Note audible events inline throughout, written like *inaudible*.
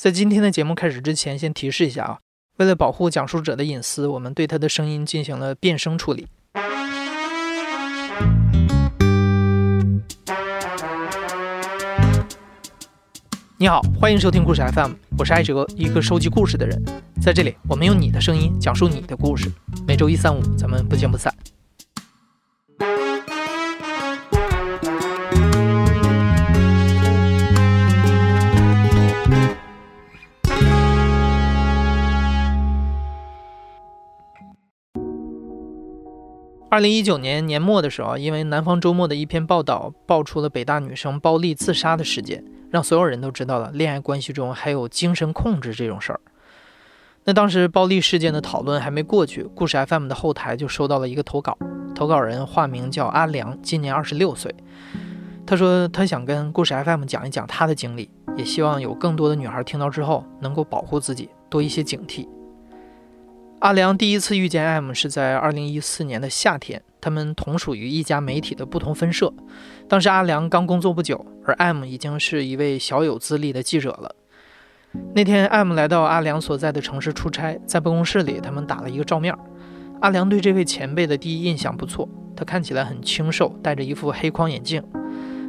在今天的节目开始之前，先提示一下啊，为了保护讲述者的隐私，我们对他的声音进行了变声处理。你好，欢迎收听故事 FM，我是艾哲，一个收集故事的人。在这里，我们用你的声音讲述你的故事。每周一、三、五，咱们不见不散。二零一九年年末的时候，因为南方周末的一篇报道，爆出了北大女生包丽自杀的事件，让所有人都知道了恋爱关系中还有精神控制这种事儿。那当时暴力事件的讨论还没过去，故事 FM 的后台就收到了一个投稿，投稿人化名叫阿良，今年二十六岁。他说他想跟故事 FM 讲一讲他的经历，也希望有更多的女孩听到之后能够保护自己，多一些警惕。阿良第一次遇见 M 是在二零一四年的夏天，他们同属于一家媒体的不同分社。当时阿良刚工作不久，而 M 已经是一位小有资历的记者了。那天，M 来到阿良所在的城市出差，在办公室里，他们打了一个照面。阿良对这位前辈的第一印象不错，他看起来很清瘦，戴着一副黑框眼镜。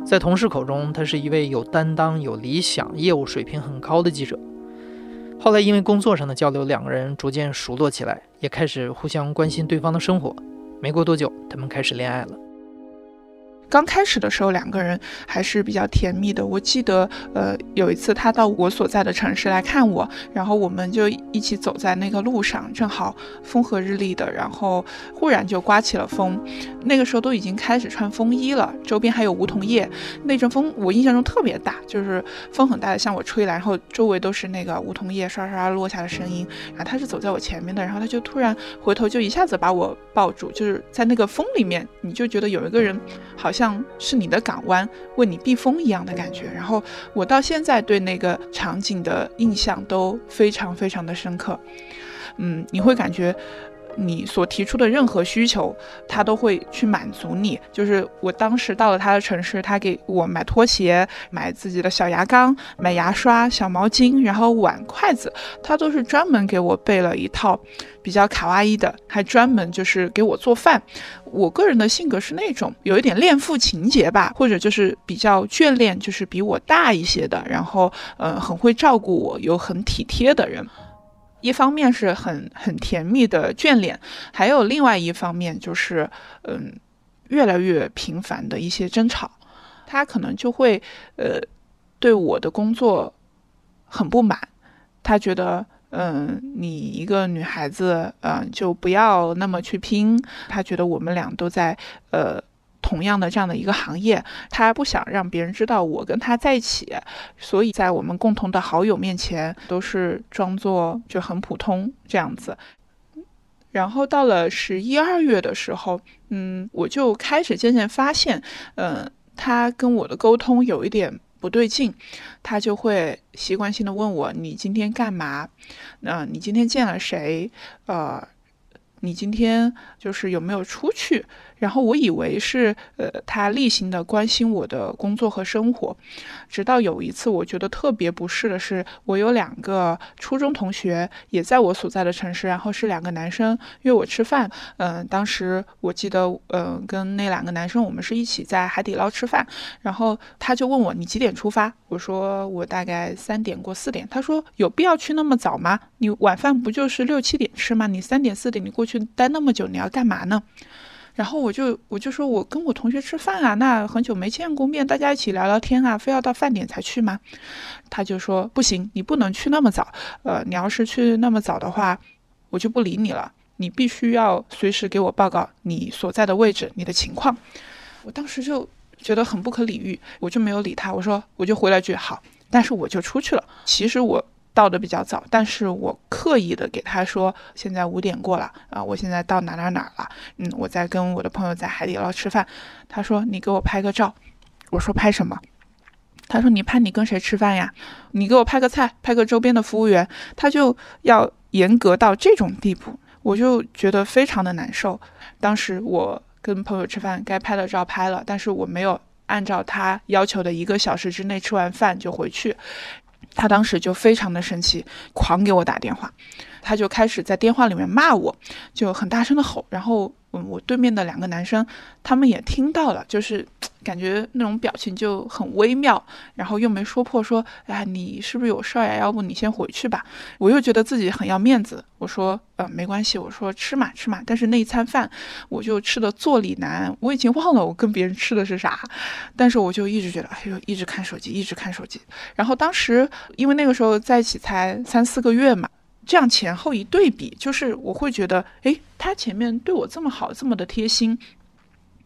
在同事口中，他是一位有担当、有理想、业务水平很高的记者。后来因为工作上的交流，两个人逐渐熟络起来，也开始互相关心对方的生活。没过多久，他们开始恋爱了。刚开始的时候，两个人还是比较甜蜜的。我记得，呃，有一次他到我所在的城市来看我，然后我们就一起走在那个路上，正好风和日丽的，然后忽然就刮起了风。那个时候都已经开始穿风衣了，周边还有梧桐叶，那阵风我印象中特别大，就是风很大的向我吹来，然后周围都是那个梧桐叶刷刷落下的声音。然后他是走在我前面的，然后他就突然回头，就一下子把我抱住，就是在那个风里面，你就觉得有一个人好像。像是你的港湾为你避风一样的感觉，然后我到现在对那个场景的印象都非常非常的深刻。嗯，你会感觉。你所提出的任何需求，他都会去满足你。就是我当时到了他的城市，他给我买拖鞋、买自己的小牙缸、买牙刷、小毛巾，然后碗、筷子，他都是专门给我备了一套比较卡哇伊的，还专门就是给我做饭。我个人的性格是那种有一点恋父情节吧，或者就是比较眷恋，就是比我大一些的，然后呃很会照顾我，有很体贴的人。一方面是很很甜蜜的眷恋，还有另外一方面就是，嗯，越来越频繁的一些争吵，他可能就会，呃，对我的工作很不满，他觉得，嗯，你一个女孩子，嗯，就不要那么去拼，他觉得我们俩都在，呃。同样的这样的一个行业，他不想让别人知道我跟他在一起，所以在我们共同的好友面前都是装作就很普通这样子。然后到了十一二月的时候，嗯，我就开始渐渐发现，嗯，他跟我的沟通有一点不对劲，他就会习惯性的问我：“你今天干嘛？那你今天见了谁？呃，你今天就是有没有出去？”然后我以为是，呃，他例行的关心我的工作和生活，直到有一次，我觉得特别不适的是，我有两个初中同学也在我所在的城市，然后是两个男生约我吃饭。嗯，当时我记得，嗯，跟那两个男生我们是一起在海底捞吃饭，然后他就问我你几点出发？我说我大概三点过四点。他说有必要去那么早吗？你晚饭不就是六七点吃吗？你三点四点你过去去待那么久，你要干嘛呢？然后我就我就说，我跟我同学吃饭啊，那很久没见过面，大家一起聊聊天啊，非要到饭点才去吗？他就说不行，你不能去那么早，呃，你要是去那么早的话，我就不理你了，你必须要随时给我报告你所在的位置，你的情况。我当时就觉得很不可理喻，我就没有理他，我说我就回了句好，但是我就出去了。其实我。到的比较早，但是我刻意的给他说，现在五点过了啊，我现在到哪哪哪了，嗯，我在跟我的朋友在海底捞吃饭。他说你给我拍个照，我说拍什么？他说你拍你跟谁吃饭呀？你给我拍个菜，拍个周边的服务员。他就要严格到这种地步，我就觉得非常的难受。当时我跟朋友吃饭，该拍的照拍了，但是我没有按照他要求的一个小时之内吃完饭就回去。他当时就非常的生气，狂给我打电话，他就开始在电话里面骂我，就很大声的吼，然后嗯，我对面的两个男生他们也听到了，就是 *tsk* 感觉那种表情就很微妙，然后又没说破，说哎你是不是有事儿呀？要不你先回去吧。我又觉得自己很要面子，我说呃没关系，我说吃嘛吃嘛。但是那一餐饭我就吃的坐立难，我已经忘了我跟别人吃的是啥，但是我就一直觉得哎呦一直看手机，一直看手机。然后当时因为那个时候在一起才三四个月嘛。这样前后一对比，就是我会觉得，哎，他前面对我这么好，这么的贴心，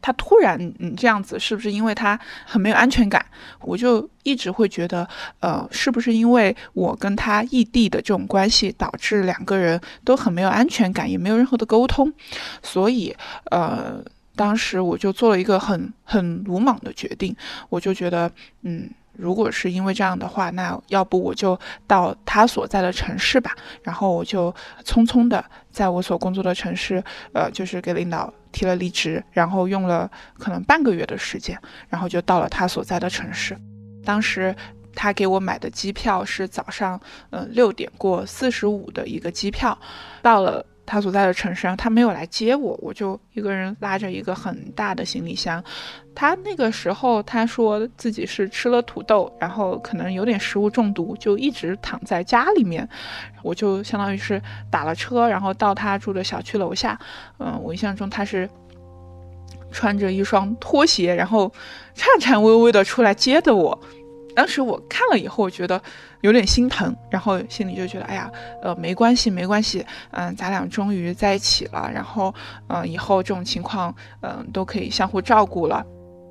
他突然嗯这样子，是不是因为他很没有安全感？我就一直会觉得，呃，是不是因为我跟他异地的这种关系，导致两个人都很没有安全感，也没有任何的沟通？所以，呃，当时我就做了一个很很鲁莽的决定，我就觉得，嗯。如果是因为这样的话，那要不我就到他所在的城市吧。然后我就匆匆的在我所工作的城市，呃，就是给领导提了离职，然后用了可能半个月的时间，然后就到了他所在的城市。当时他给我买的机票是早上，嗯，六点过四十五的一个机票，到了。他所在的城市，然后他没有来接我，我就一个人拉着一个很大的行李箱。他那个时候他说自己是吃了土豆，然后可能有点食物中毒，就一直躺在家里面。我就相当于是打了车，然后到他住的小区楼下。嗯，我印象中他是穿着一双拖鞋，然后颤颤巍巍的出来接的我。当时我看了以后，我觉得有点心疼，然后心里就觉得，哎呀，呃，没关系，没关系，嗯，咱俩终于在一起了，然后，嗯，以后这种情况，嗯，都可以相互照顾了。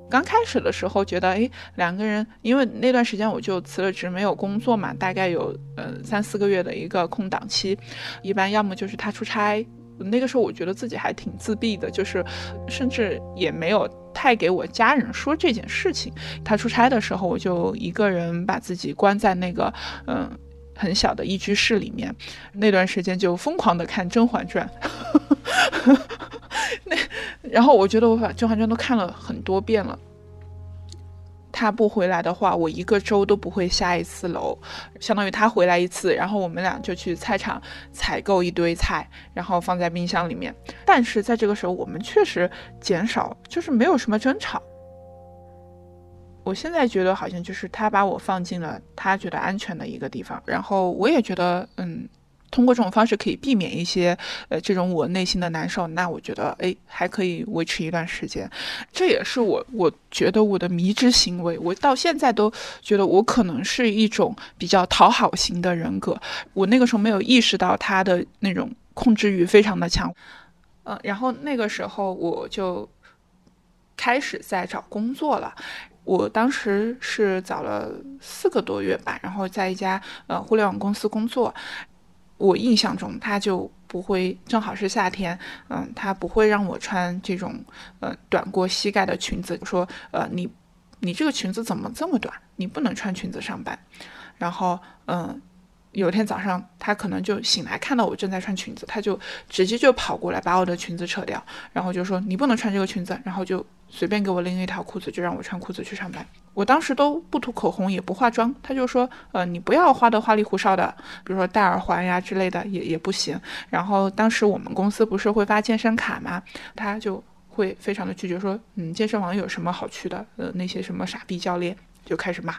刚开始的时候觉得，哎，两个人，因为那段时间我就辞了职，没有工作嘛，大概有，呃，三四个月的一个空档期，一般要么就是他出差。那个时候我觉得自己还挺自闭的，就是甚至也没有太给我家人说这件事情。他出差的时候，我就一个人把自己关在那个嗯很小的一居室里面，那段时间就疯狂的看《甄嬛传》。那 *laughs* 然后我觉得我把《甄嬛传》都看了很多遍了。他不回来的话，我一个周都不会下一次楼，相当于他回来一次，然后我们俩就去菜场采购一堆菜，然后放在冰箱里面。但是在这个时候，我们确实减少，就是没有什么争吵。我现在觉得好像就是他把我放进了他觉得安全的一个地方，然后我也觉得，嗯。通过这种方式可以避免一些，呃，这种我内心的难受。那我觉得，哎，还可以维持一段时间。这也是我，我觉得我的迷之行为。我到现在都觉得我可能是一种比较讨好型的人格。我那个时候没有意识到他的那种控制欲非常的强。嗯，然后那个时候我就开始在找工作了。我当时是找了四个多月吧，然后在一家呃互联网公司工作。我印象中，他就不会，正好是夏天，嗯，他不会让我穿这种，呃，短过膝盖的裙子。说，呃，你，你这个裙子怎么这么短？你不能穿裙子上班。然后，嗯，有一天早上，他可能就醒来，看到我正在穿裙子，他就直接就跑过来把我的裙子扯掉，然后就说你不能穿这个裙子，然后就随便给我拎一条裤子，就让我穿裤子去上班。我当时都不涂口红，也不化妆，他就说，呃，你不要画的花里胡哨的，比如说戴耳环呀之类的，也也不行。然后当时我们公司不是会发健身卡吗？他就会非常的拒绝，说，嗯，健身房有什么好去的？呃，那些什么傻逼教练就开始骂，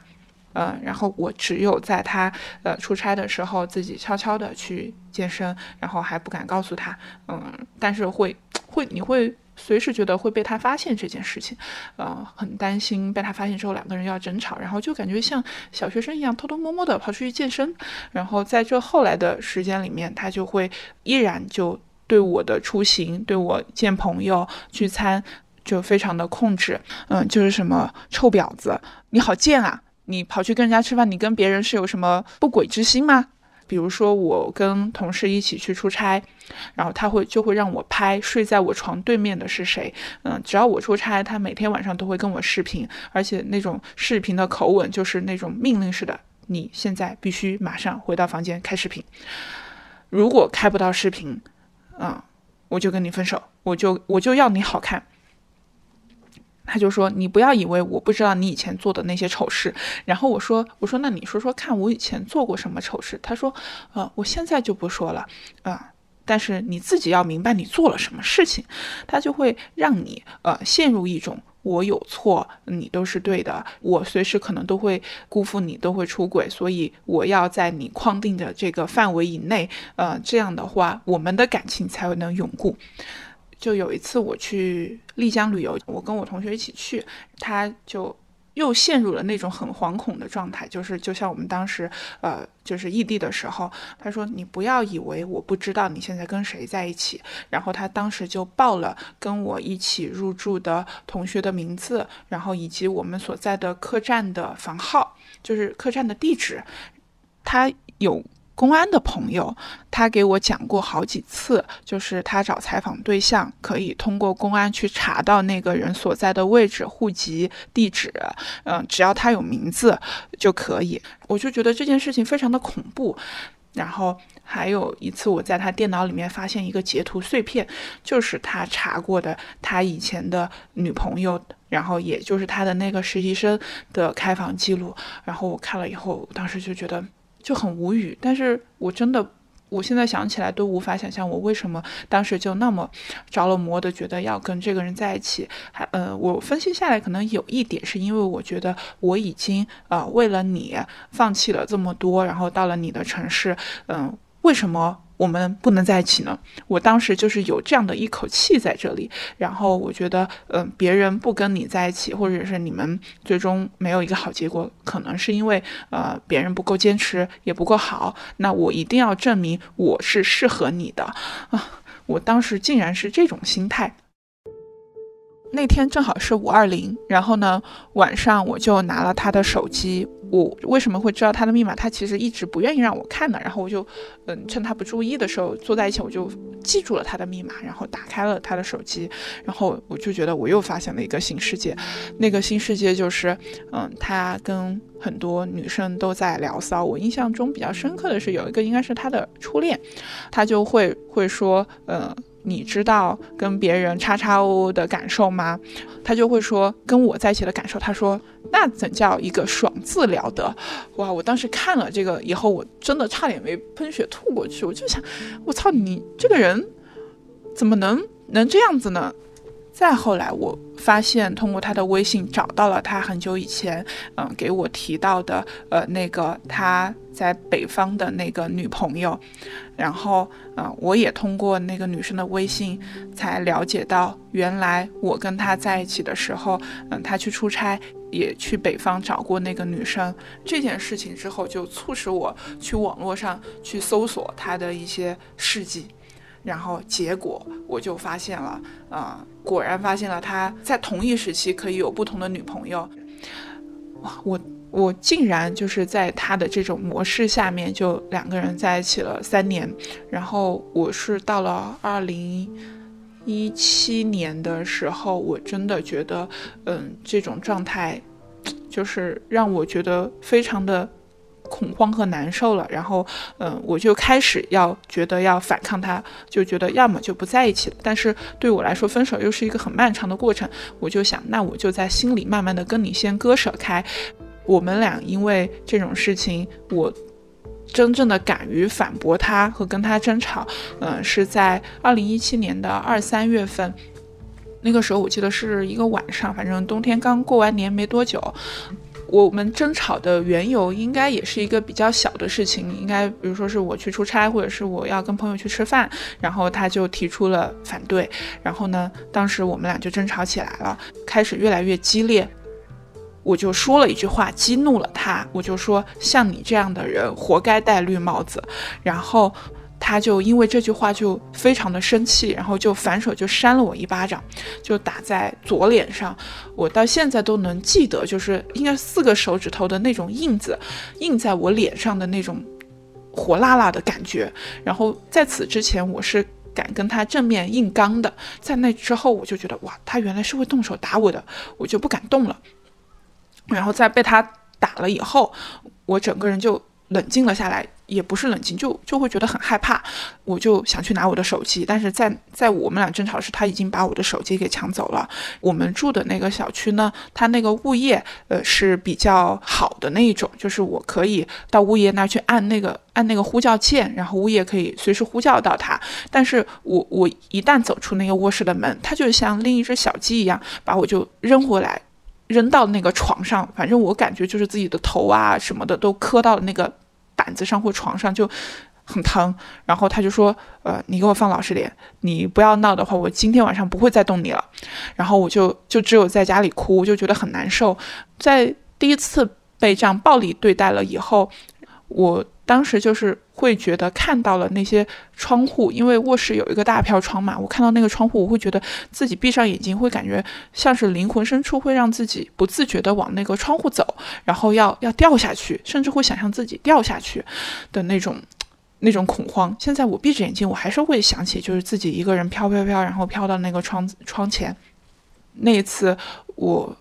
呃，然后我只有在他呃出差的时候，自己悄悄的去健身，然后还不敢告诉他，嗯，但是会会你会。随时觉得会被他发现这件事情，呃，很担心被他发现之后两个人要争吵，然后就感觉像小学生一样偷偷摸摸的跑出去健身，然后在这后来的时间里面，他就会依然就对我的出行、对我见朋友、聚餐就非常的控制，嗯，就是什么臭婊子，你好贱啊，你跑去跟人家吃饭，你跟别人是有什么不轨之心吗？比如说，我跟同事一起去出差，然后他会就会让我拍睡在我床对面的是谁。嗯，只要我出差，他每天晚上都会跟我视频，而且那种视频的口吻就是那种命令式的。你现在必须马上回到房间开视频，如果开不到视频，嗯，我就跟你分手，我就我就要你好看。他就说：“你不要以为我不知道你以前做的那些丑事。”然后我说：“我说那你说说看，我以前做过什么丑事？”他说：“呃，我现在就不说了，啊，但是你自己要明白你做了什么事情。”他就会让你呃陷入一种我有错，你都是对的，我随时可能都会辜负你，都会出轨，所以我要在你框定的这个范围以内，呃，这样的话我们的感情才能永固。就有一次我去丽江旅游，我跟我同学一起去，他就又陷入了那种很惶恐的状态，就是就像我们当时呃就是异地的时候，他说你不要以为我不知道你现在跟谁在一起，然后他当时就报了跟我一起入住的同学的名字，然后以及我们所在的客栈的房号，就是客栈的地址，他有。公安的朋友，他给我讲过好几次，就是他找采访对象可以通过公安去查到那个人所在的位置、户籍地址，嗯，只要他有名字就可以。我就觉得这件事情非常的恐怖。然后还有一次，我在他电脑里面发现一个截图碎片，就是他查过的他以前的女朋友，然后也就是他的那个实习生的开房记录。然后我看了以后，当时就觉得。就很无语，但是我真的，我现在想起来都无法想象我为什么当时就那么着了魔的，觉得要跟这个人在一起。还呃，我分析下来，可能有一点是因为我觉得我已经呃为了你放弃了这么多，然后到了你的城市，嗯，为什么？我们不能在一起呢。我当时就是有这样的一口气在这里，然后我觉得，嗯，别人不跟你在一起，或者是你们最终没有一个好结果，可能是因为，呃，别人不够坚持，也不够好。那我一定要证明我是适合你的啊！我当时竟然是这种心态。那天正好是五二零，然后呢，晚上我就拿了他的手机。我为什么会知道他的密码？他其实一直不愿意让我看的。然后我就，嗯，趁他不注意的时候坐在一起，我就记住了他的密码，然后打开了他的手机。然后我就觉得我又发现了一个新世界。那个新世界就是，嗯，他跟很多女生都在聊骚。我印象中比较深刻的是有一个应该是他的初恋，他就会会说，嗯。你知道跟别人叉叉哦的感受吗？他就会说跟我在一起的感受。他说那怎叫一个爽字了得？哇！我当时看了这个以后，我真的差点没喷血吐过去。我就想，我操你这个人怎么能能这样子呢？再后来，我发现通过他的微信找到了他很久以前，嗯，给我提到的，呃，那个他在北方的那个女朋友，然后，嗯，我也通过那个女生的微信才了解到，原来我跟他在一起的时候，嗯，他去出差也去北方找过那个女生。这件事情之后，就促使我去网络上去搜索他的一些事迹。然后结果我就发现了，啊，果然发现了他在同一时期可以有不同的女朋友，哇，我我竟然就是在他的这种模式下面就两个人在一起了三年，然后我是到了二零一七年的时候，我真的觉得，嗯，这种状态就是让我觉得非常的。恐慌和难受了，然后，嗯，我就开始要觉得要反抗他，就觉得要么就不在一起了。但是对我来说，分手又是一个很漫长的过程，我就想，那我就在心里慢慢的跟你先割舍开。我们俩因为这种事情，我真正的敢于反驳他和跟他争吵，嗯，是在二零一七年的二三月份，那个时候我记得是一个晚上，反正冬天刚过完年没多久。我们争吵的缘由应该也是一个比较小的事情，应该比如说是我去出差，或者是我要跟朋友去吃饭，然后他就提出了反对，然后呢，当时我们俩就争吵起来了，开始越来越激烈，我就说了一句话激怒了他，我就说像你这样的人活该戴绿帽子，然后。他就因为这句话就非常的生气，然后就反手就扇了我一巴掌，就打在左脸上。我到现在都能记得，就是应该四个手指头的那种印子，印在我脸上的那种火辣辣的感觉。然后在此之前，我是敢跟他正面硬刚的，在那之后，我就觉得哇，他原来是会动手打我的，我就不敢动了。然后在被他打了以后，我整个人就。冷静了下来。也不是冷静，就就会觉得很害怕，我就想去拿我的手机，但是在在我们俩争吵时，他已经把我的手机给抢走了。我们住的那个小区呢，它那个物业呃是比较好的那一种，就是我可以到物业那儿去按那个按那个呼叫键，然后物业可以随时呼叫到他。但是我我一旦走出那个卧室的门，他就像另一只小鸡一样，把我就扔回来，扔到那个床上，反正我感觉就是自己的头啊什么的都磕到了那个。板子上或床上就很疼，然后他就说：“呃，你给我放老实点，你不要闹的话，我今天晚上不会再动你了。”然后我就就只有在家里哭，就觉得很难受。在第一次被这样暴力对待了以后，我。当时就是会觉得看到了那些窗户，因为卧室有一个大飘窗嘛，我看到那个窗户，我会觉得自己闭上眼睛，会感觉像是灵魂深处会让自己不自觉的往那个窗户走，然后要要掉下去，甚至会想象自己掉下去的那种那种恐慌。现在我闭着眼睛，我还是会想起，就是自己一个人飘飘飘，然后飘到那个窗窗前。那一次我。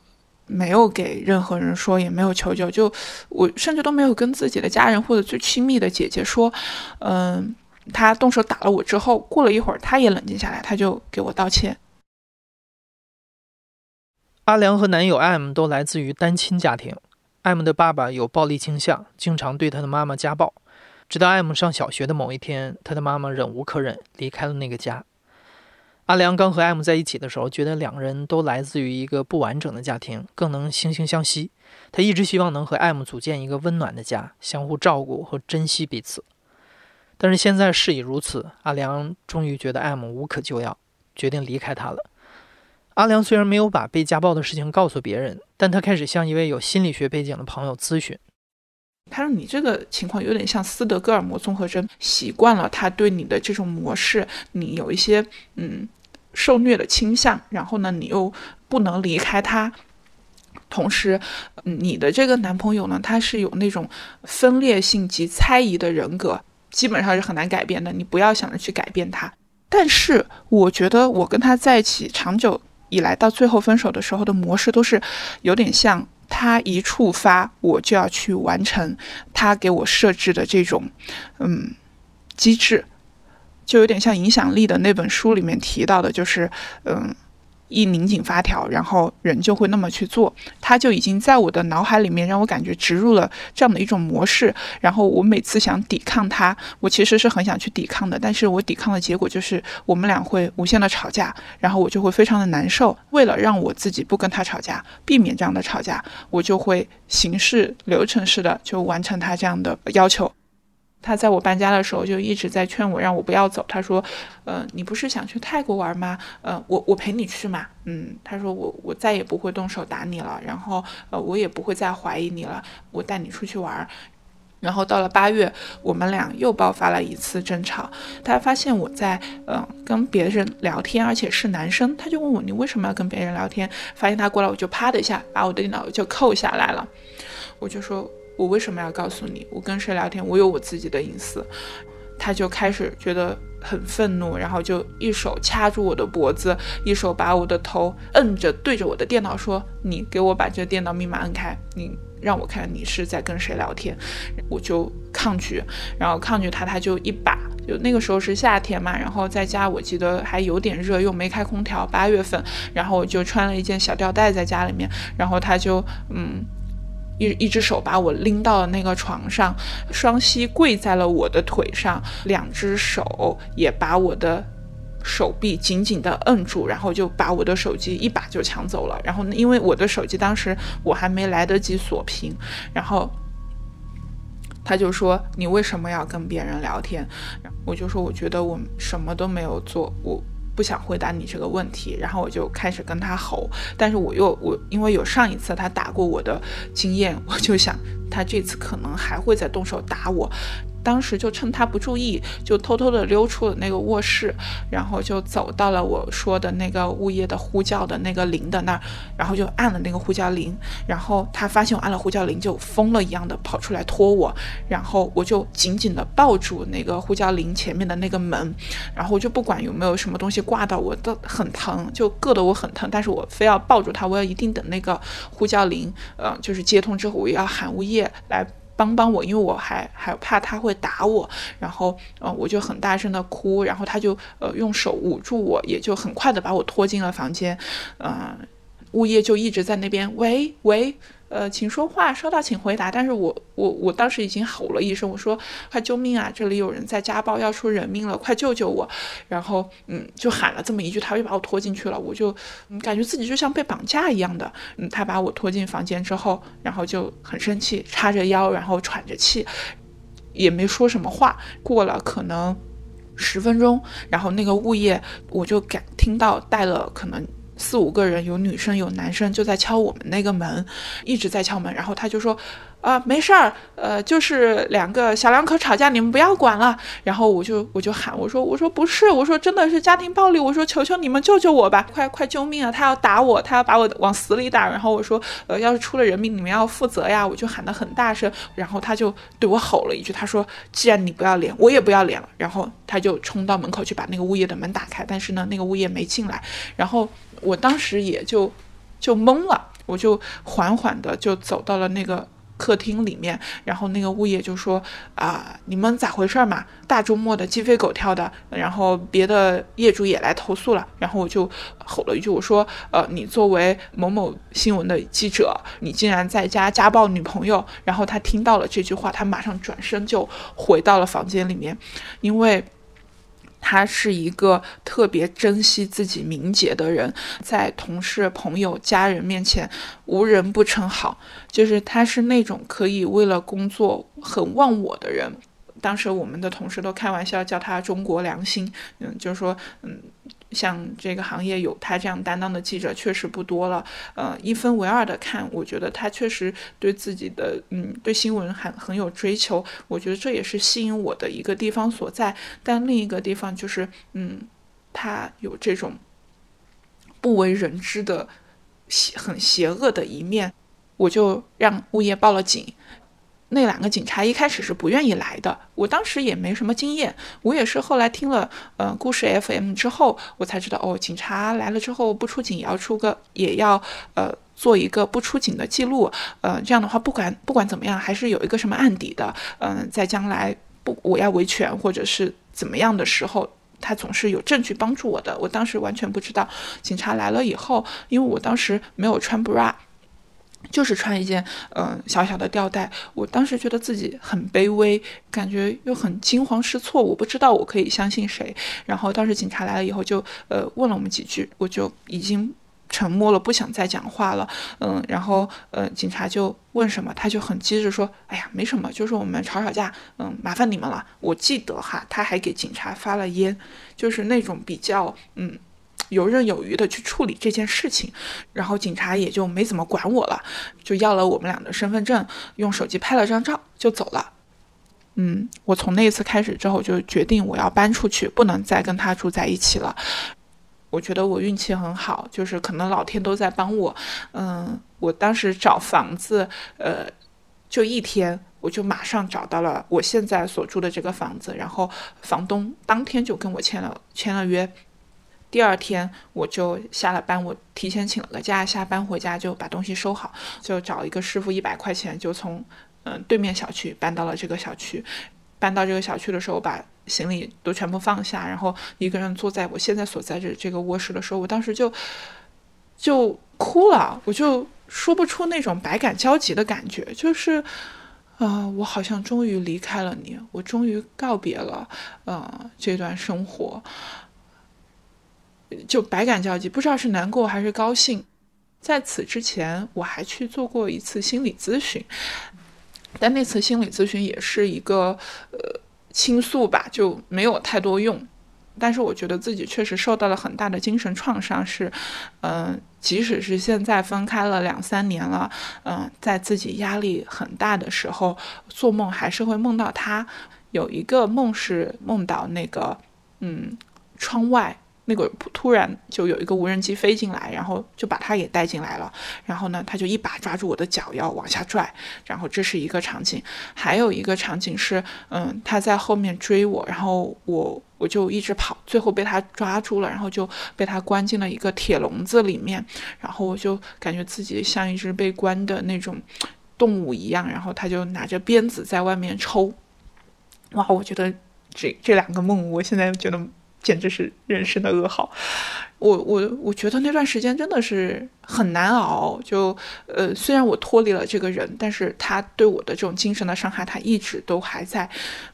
没有给任何人说，也没有求救，就我甚至都没有跟自己的家人或者最亲密的姐姐说。嗯，他动手打了我之后，过了一会儿，他也冷静下来，他就给我道歉。阿良和男友 M 都来自于单亲家庭，M 的爸爸有暴力倾向，经常对他的妈妈家暴。直到 M 上小学的某一天，他的妈妈忍无可忍，离开了那个家。阿良刚和艾姆在一起的时候，觉得两人都来自于一个不完整的家庭，更能惺惺相惜。他一直希望能和艾姆组建一个温暖的家，相互照顾和珍惜彼此。但是现在事已如此，阿良终于觉得艾姆无可救药，决定离开他了。阿良虽然没有把被家暴的事情告诉别人，但他开始向一位有心理学背景的朋友咨询。他说：“你这个情况有点像斯德哥尔摩综合征，习惯了他对你的这种模式，你有一些嗯。”受虐的倾向，然后呢，你又不能离开他，同时，你的这个男朋友呢，他是有那种分裂性及猜疑的人格，基本上是很难改变的。你不要想着去改变他。但是，我觉得我跟他在一起长久以来，到最后分手的时候的模式都是有点像他一触发，我就要去完成他给我设置的这种嗯机制。就有点像影响力的那本书里面提到的，就是，嗯，一拧紧发条，然后人就会那么去做。他就已经在我的脑海里面让我感觉植入了这样的一种模式。然后我每次想抵抗他，我其实是很想去抵抗的，但是我抵抗的结果就是我们俩会无限的吵架，然后我就会非常的难受。为了让我自己不跟他吵架，避免这样的吵架，我就会形式流程式的就完成他这样的要求。他在我搬家的时候就一直在劝我，让我不要走。他说：“呃，你不是想去泰国玩吗？呃，我我陪你去嘛。嗯，他说我我再也不会动手打你了，然后呃，我也不会再怀疑你了。我带你出去玩。然后到了八月，我们俩又爆发了一次争吵。他发现我在嗯跟别人聊天，而且是男生，他就问我你为什么要跟别人聊天？发现他过来，我就啪的一下把我的电脑就扣下来了。我就说。”我为什么要告诉你？我跟谁聊天？我有我自己的隐私。他就开始觉得很愤怒，然后就一手掐住我的脖子，一手把我的头摁着，对着我的电脑说：“你给我把这电脑密码摁开，你让我看你是在跟谁聊天。”我就抗拒，然后抗拒他，他就一把，就那个时候是夏天嘛，然后在家我记得还有点热，又没开空调，八月份，然后我就穿了一件小吊带在家里面，然后他就嗯。一一只手把我拎到了那个床上，双膝跪在了我的腿上，两只手也把我的手臂紧紧地摁住，然后就把我的手机一把就抢走了。然后因为我的手机当时我还没来得及锁屏，然后他就说：“你为什么要跟别人聊天？”我就说：“我觉得我什么都没有做，我。”不想回答你这个问题，然后我就开始跟他吼，但是我又我因为有上一次他打过我的经验，我就想他这次可能还会再动手打我。当时就趁他不注意，就偷偷的溜出了那个卧室，然后就走到了我说的那个物业的呼叫的那个铃的那儿，然后就按了那个呼叫铃，然后他发现我按了呼叫铃，就疯了一样的跑出来拖我，然后我就紧紧的抱住那个呼叫铃前面的那个门，然后我就不管有没有什么东西挂到我都很疼，就硌得我很疼，但是我非要抱住他，我要一定等那个呼叫铃，呃，就是接通之后，我要喊物业来。帮帮我，因为我还还怕他会打我，然后呃我就很大声的哭，然后他就呃用手捂住我，也就很快的把我拖进了房间，嗯，物业就一直在那边喂喂。呃，请说话，收到请回答。但是我我我当时已经吼了一声，我说快救命啊！这里有人在家暴，要出人命了，快救救我！然后嗯，就喊了这么一句，他就把我拖进去了。我就嗯，感觉自己就像被绑架一样的。嗯，他把我拖进房间之后，然后就很生气，叉着腰，然后喘着气，也没说什么话。过了可能十分钟，然后那个物业我就感听到带了可能。四五个人，有女生有男生，就在敲我们那个门，一直在敲门。然后他就说：“啊，没事儿，呃，就是两个小两口吵架，你们不要管了。”然后我就我就喊我说：“我说不是，我说真的是家庭暴力，我说求求你们救救我吧，快 *laughs* 快救命啊！他要打我，他要把我往死里打。”然后我说：“呃，要是出了人命，你们要负责呀！”我就喊得很大声。然后他就对我吼了一句：“他说，既然你不要脸，我也不要脸了。”然后他就冲到门口去把那个物业的门打开，但是呢，那个物业没进来。然后。我当时也就就懵了，我就缓缓的就走到了那个客厅里面，然后那个物业就说：“啊，你们咋回事嘛？大周末的鸡飞狗跳的，然后别的业主也来投诉了。”然后我就吼了一句：“我说，呃，你作为某某新闻的记者，你竟然在家家暴女朋友。”然后他听到了这句话，他马上转身就回到了房间里面，因为。他是一个特别珍惜自己名节的人，在同事、朋友、家人面前无人不称好。就是他是那种可以为了工作很忘我的人。当时我们的同事都开玩笑叫他“中国良心”，嗯，就是说，嗯。像这个行业有他这样担当的记者确实不多了，呃，一分为二的看，我觉得他确实对自己的，嗯，对新闻很很有追求，我觉得这也是吸引我的一个地方所在。但另一个地方就是，嗯，他有这种不为人知的邪很邪恶的一面，我就让物业报了警。那两个警察一开始是不愿意来的，我当时也没什么经验，我也是后来听了嗯故事 FM 之后，我才知道哦，警察来了之后不出警也要出个也要呃做一个不出警的记录，呃这样的话不管不管怎么样还是有一个什么案底的，嗯在将来不我要维权或者是怎么样的时候，他总是有证据帮助我的。我当时完全不知道，警察来了以后，因为我当时没有穿 bra。就是穿一件嗯小小的吊带，我当时觉得自己很卑微，感觉又很惊慌失措，我不知道我可以相信谁。然后当时警察来了以后，就呃问了我们几句，我就已经沉默了，不想再讲话了。嗯，然后呃警察就问什么，他就很机智说：“哎呀，没什么，就是我们吵吵架，嗯，麻烦你们了。”我记得哈，他还给警察发了烟，就是那种比较嗯。游刃有余的去处理这件事情，然后警察也就没怎么管我了，就要了我们俩的身份证，用手机拍了张照就走了。嗯，我从那一次开始之后就决定我要搬出去，不能再跟他住在一起了。我觉得我运气很好，就是可能老天都在帮我。嗯，我当时找房子，呃，就一天我就马上找到了我现在所住的这个房子，然后房东当天就跟我签了签了约。第二天我就下了班，我提前请了个假，下班回家就把东西收好，就找一个师傅一百块钱，就从嗯对面小区搬到了这个小区。搬到这个小区的时候，把行李都全部放下，然后一个人坐在我现在所在的这个卧室的时候，我当时就就哭了，我就说不出那种百感交集的感觉，就是啊，我好像终于离开了你，我终于告别了呃这段生活。就百感交集，不知道是难过还是高兴。在此之前，我还去做过一次心理咨询，但那次心理咨询也是一个呃倾诉吧，就没有太多用。但是我觉得自己确实受到了很大的精神创伤，是嗯，即使是现在分开了两三年了，嗯，在自己压力很大的时候，做梦还是会梦到他。有一个梦是梦到那个嗯窗外。那个突然就有一个无人机飞进来，然后就把他也带进来了。然后呢，他就一把抓住我的脚要往下拽。然后这是一个场景，还有一个场景是，嗯，他在后面追我，然后我我就一直跑，最后被他抓住了，然后就被他关进了一个铁笼子里面。然后我就感觉自己像一只被关的那种动物一样，然后他就拿着鞭子在外面抽。哇，我觉得这这两个梦，我现在觉得简直是人生的噩耗。我我我觉得那段时间真的是很难熬。就呃，虽然我脱离了这个人，但是他对我的这种精神的伤害，他一直都还在。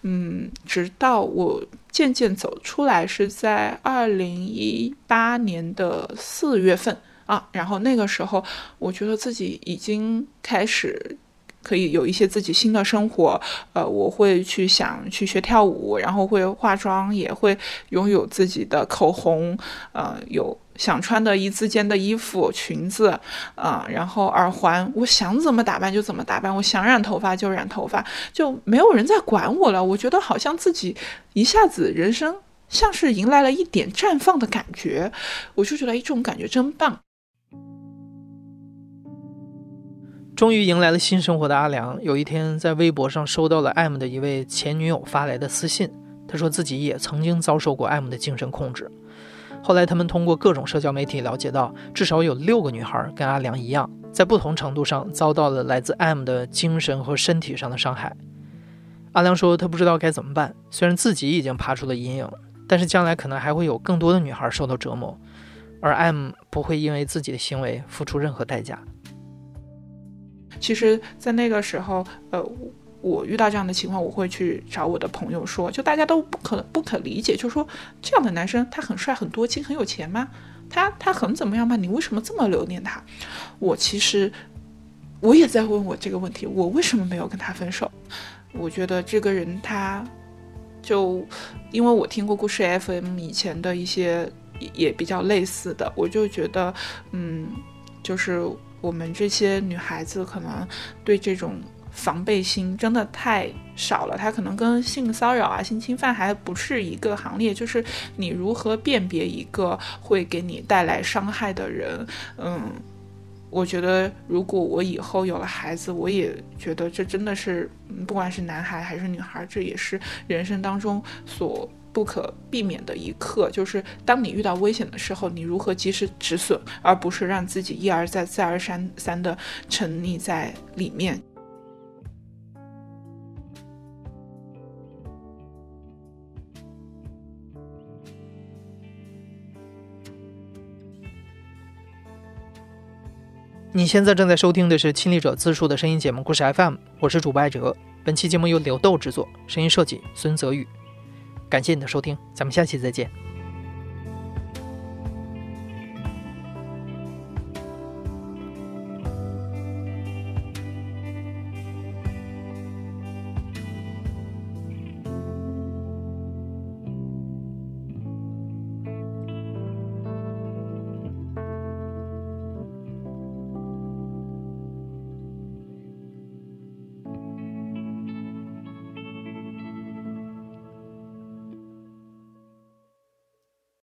嗯，直到我渐渐走出来，是在二零一八年的四月份啊。然后那个时候，我觉得自己已经开始。可以有一些自己新的生活，呃，我会去想去学跳舞，然后会化妆，也会拥有自己的口红，呃，有想穿的一字肩的衣服、裙子，啊，然后耳环，我想怎么打扮就怎么打扮，我想染头发就染头发，就没有人在管我了。我觉得好像自己一下子人生像是迎来了一点绽放的感觉，我就觉得这种感觉真棒。终于迎来了新生活的阿良，有一天在微博上收到了 M 的一位前女友发来的私信，他说自己也曾经遭受过 M 的精神控制。后来他们通过各种社交媒体了解到，至少有六个女孩跟阿良一样，在不同程度上遭到了来自 M 的精神和身体上的伤害。阿良说他不知道该怎么办，虽然自己已经爬出了阴影，但是将来可能还会有更多的女孩受到折磨，而 M 不会因为自己的行为付出任何代价。其实，在那个时候，呃，我遇到这样的情况，我会去找我的朋友说，就大家都不可不可理解，就说这样的男生他很帅、很多金、很有钱吗？他他很怎么样吗？你为什么这么留恋他？我其实我也在问我这个问题，我为什么没有跟他分手？我觉得这个人他，就因为我听过故事 FM 以前的一些也比较类似的，我就觉得，嗯，就是。我们这些女孩子可能对这种防备心真的太少了，她可能跟性骚扰啊、性侵犯还不是一个行列。就是你如何辨别一个会给你带来伤害的人？嗯，我觉得如果我以后有了孩子，我也觉得这真的是，不管是男孩还是女孩，这也是人生当中所。不可避免的一刻，就是当你遇到危险的时候，你如何及时止损，而不是让自己一而再、再而三三的沉溺在里面。你现在正在收听的是《亲历者自述》的声音节目《故事 FM》，我是主播艾哲。本期节目由刘豆制作，声音设计孙泽宇。感谢你的收听，咱们下期再见。